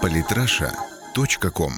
Политраша.ком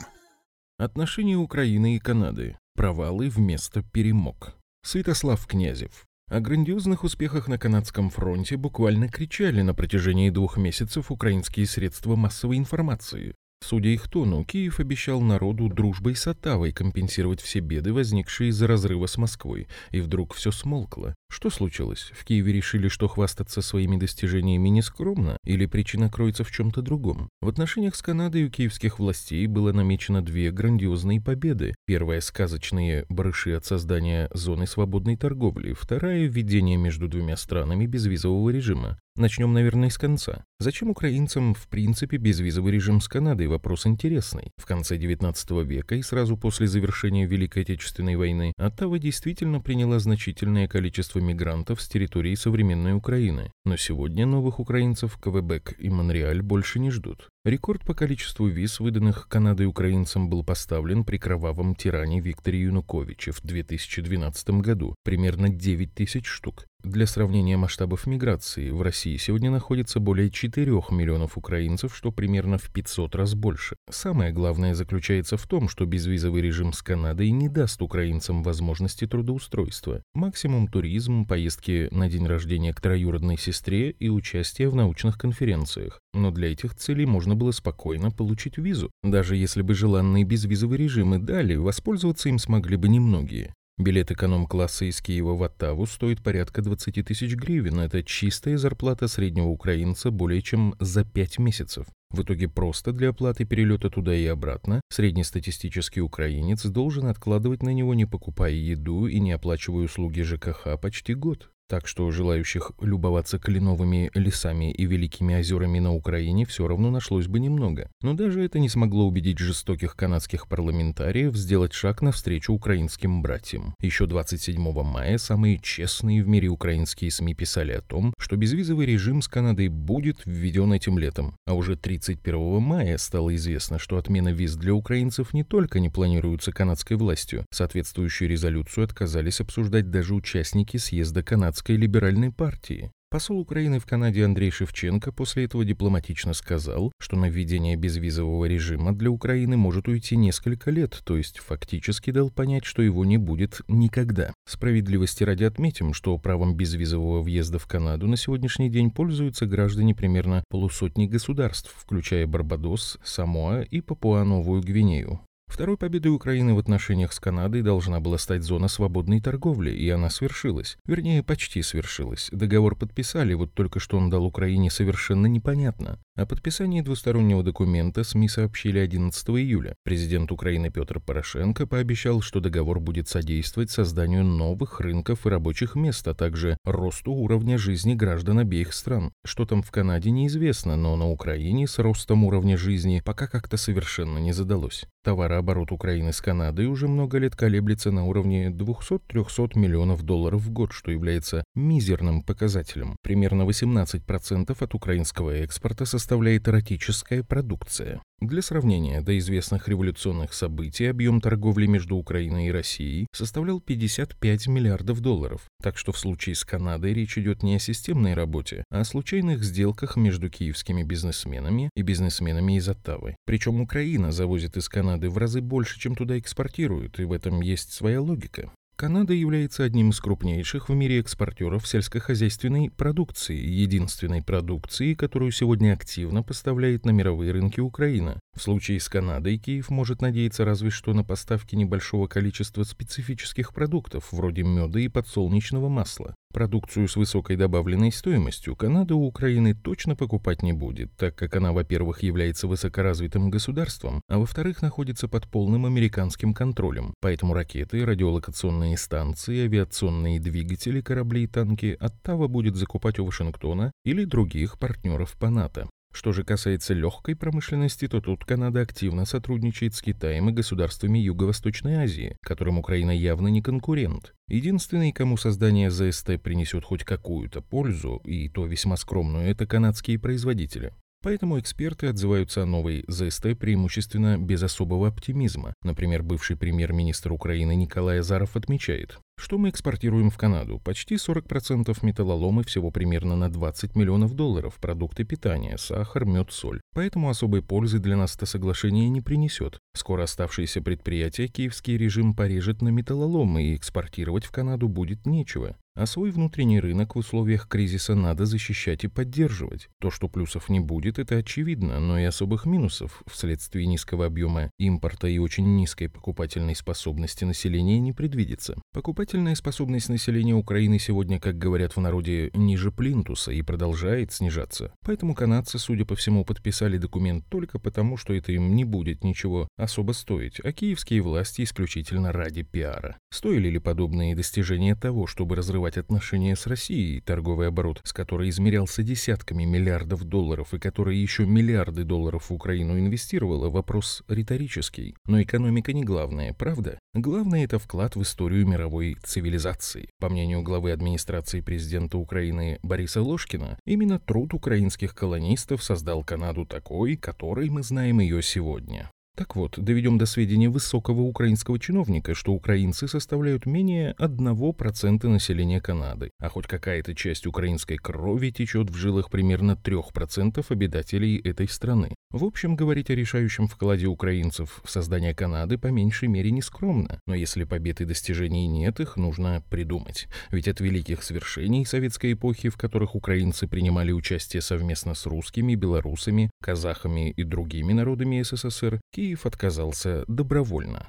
Отношения Украины и Канады. Провалы вместо перемог. Святослав Князев. О грандиозных успехах на канадском фронте буквально кричали на протяжении двух месяцев украинские средства массовой информации. Судя их тону, Киев обещал народу дружбой с Оттавой компенсировать все беды, возникшие из-за разрыва с Москвой, и вдруг все смолкло. Что случилось? В Киеве решили, что хвастаться своими достижениями нескромно, или причина кроется в чем-то другом? В отношениях с Канадой у киевских властей было намечено две грандиозные победы. Первая – сказочные барыши от создания зоны свободной торговли, вторая – введение между двумя странами безвизового режима. Начнем, наверное, с конца. Зачем украинцам, в принципе, безвизовый режим с Канадой? Вопрос интересный. В конце XIX века и сразу после завершения Великой Отечественной войны Оттава действительно приняла значительное количество мигрантов с территории современной Украины. Но сегодня новых украинцев Квебек и Монреаль больше не ждут. Рекорд по количеству виз, выданных Канадой украинцам, был поставлен при кровавом тиране Викторе Януковиче в 2012 году, примерно 9 тысяч штук. Для сравнения масштабов миграции, в России сегодня находится более 4 миллионов украинцев, что примерно в 500 раз больше. Самое главное заключается в том, что безвизовый режим с Канадой не даст украинцам возможности трудоустройства. Максимум туризм, поездки на день рождения к троюродной сестре и участие в научных конференциях. Но для этих целей можно было спокойно получить визу. Даже если бы желанный безвизовый режим и дали, воспользоваться им смогли бы немногие. Билет эконом-класса из Киева в Оттаву стоит порядка 20 тысяч гривен. Это чистая зарплата среднего украинца более чем за 5 месяцев. В итоге просто для оплаты перелета туда и обратно среднестатистический украинец должен откладывать на него, не покупая еду и не оплачивая услуги ЖКХ почти год. Так что желающих любоваться кленовыми лесами и великими озерами на Украине все равно нашлось бы немного. Но даже это не смогло убедить жестоких канадских парламентариев сделать шаг навстречу украинским братьям. Еще 27 мая самые честные в мире украинские СМИ писали о том, что безвизовый режим с Канадой будет введен этим летом. А уже 31 мая стало известно, что отмена виз для украинцев не только не планируется канадской властью, соответствующую резолюцию отказались обсуждать даже участники съезда канадских канадской либеральной партии. Посол Украины в Канаде Андрей Шевченко после этого дипломатично сказал, что на введение безвизового режима для Украины может уйти несколько лет, то есть фактически дал понять, что его не будет никогда. Справедливости ради отметим, что правом безвизового въезда в Канаду на сегодняшний день пользуются граждане примерно полусотни государств, включая Барбадос, Самоа и Папуа-Новую Гвинею. Второй победой Украины в отношениях с Канадой должна была стать зона свободной торговли, и она свершилась. Вернее, почти свершилась. Договор подписали, вот только что он дал Украине совершенно непонятно. О подписании двустороннего документа СМИ сообщили 11 июля. Президент Украины Петр Порошенко пообещал, что договор будет содействовать созданию новых рынков и рабочих мест, а также росту уровня жизни граждан обеих стран. Что там в Канаде неизвестно, но на Украине с ростом уровня жизни пока как-то совершенно не задалось. Товарооборот Украины с Канадой уже много лет колеблется на уровне 200-300 миллионов долларов в год, что является мизерным показателем. Примерно 18% от украинского экспорта составляет эротическая продукция. Для сравнения, до известных революционных событий объем торговли между Украиной и Россией составлял 55 миллиардов долларов. Так что в случае с Канадой речь идет не о системной работе, а о случайных сделках между киевскими бизнесменами и бизнесменами из Оттавы. Причем Украина завозит из Канады в разы больше, чем туда экспортирует, и в этом есть своя логика. Канада является одним из крупнейших в мире экспортеров сельскохозяйственной продукции, единственной продукции, которую сегодня активно поставляет на мировые рынки Украина. В случае с Канадой Киев может надеяться разве что на поставки небольшого количества специфических продуктов, вроде меда и подсолнечного масла. Продукцию с высокой добавленной стоимостью Канада у Украины точно покупать не будет, так как она, во-первых, является высокоразвитым государством, а во-вторых, находится под полным американским контролем. Поэтому ракеты, радиолокационные станции, авиационные двигатели, корабли и танки Оттава будет закупать у Вашингтона или других партнеров по НАТО. Что же касается легкой промышленности, то тут Канада активно сотрудничает с Китаем и государствами Юго-Восточной Азии, которым Украина явно не конкурент. Единственный, кому создание ЗСТ принесет хоть какую-то пользу, и то весьма скромную, это канадские производители. Поэтому эксперты отзываются о новой ЗСТ преимущественно без особого оптимизма. Например, бывший премьер-министр Украины Николай Азаров отмечает, Что мы экспортируем в Канаду? Почти 40% металлолома всего примерно на 20 миллионов долларов, продукты питания, сахар, мед, соль. Поэтому особой пользы для нас это соглашение не принесет. Скоро оставшиеся предприятия киевский режим порежет на металлолом, и экспортировать в Канаду будет нечего. А свой внутренний рынок в условиях кризиса надо защищать и поддерживать. То, что плюсов не будет, это очевидно, но и особых минусов вследствие низкого объема импорта и очень низкой покупательной способности населения не предвидится. Покупательная способность населения Украины сегодня, как говорят в народе, ниже плинтуса и продолжает снижаться. Поэтому канадцы, судя по всему, подписали документ только потому, что это им не будет ничего особо стоить, а киевские власти исключительно ради пиара. Стоили ли подобные достижения того, чтобы разрывать разорвать отношения с Россией, торговый оборот с которой измерялся десятками миллиардов долларов и которая еще миллиарды долларов в Украину инвестировала, вопрос риторический. Но экономика не главное, правда? Главное – это вклад в историю мировой цивилизации. По мнению главы администрации президента Украины Бориса Ложкина, именно труд украинских колонистов создал Канаду такой, которой мы знаем ее сегодня. Так вот, доведем до сведения высокого украинского чиновника, что украинцы составляют менее 1% населения Канады, а хоть какая-то часть украинской крови течет в жилах примерно 3% обитателей этой страны. В общем, говорить о решающем вкладе украинцев в создание Канады по меньшей мере не скромно, но если побед и достижений нет, их нужно придумать. Ведь от великих свершений советской эпохи, в которых украинцы принимали участие совместно с русскими, белорусами, казахами и другими народами СССР, Киев отказался добровольно.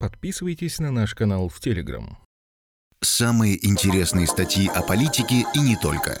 Подписывайтесь на наш канал в Телеграм. Самые интересные статьи о политике и не только.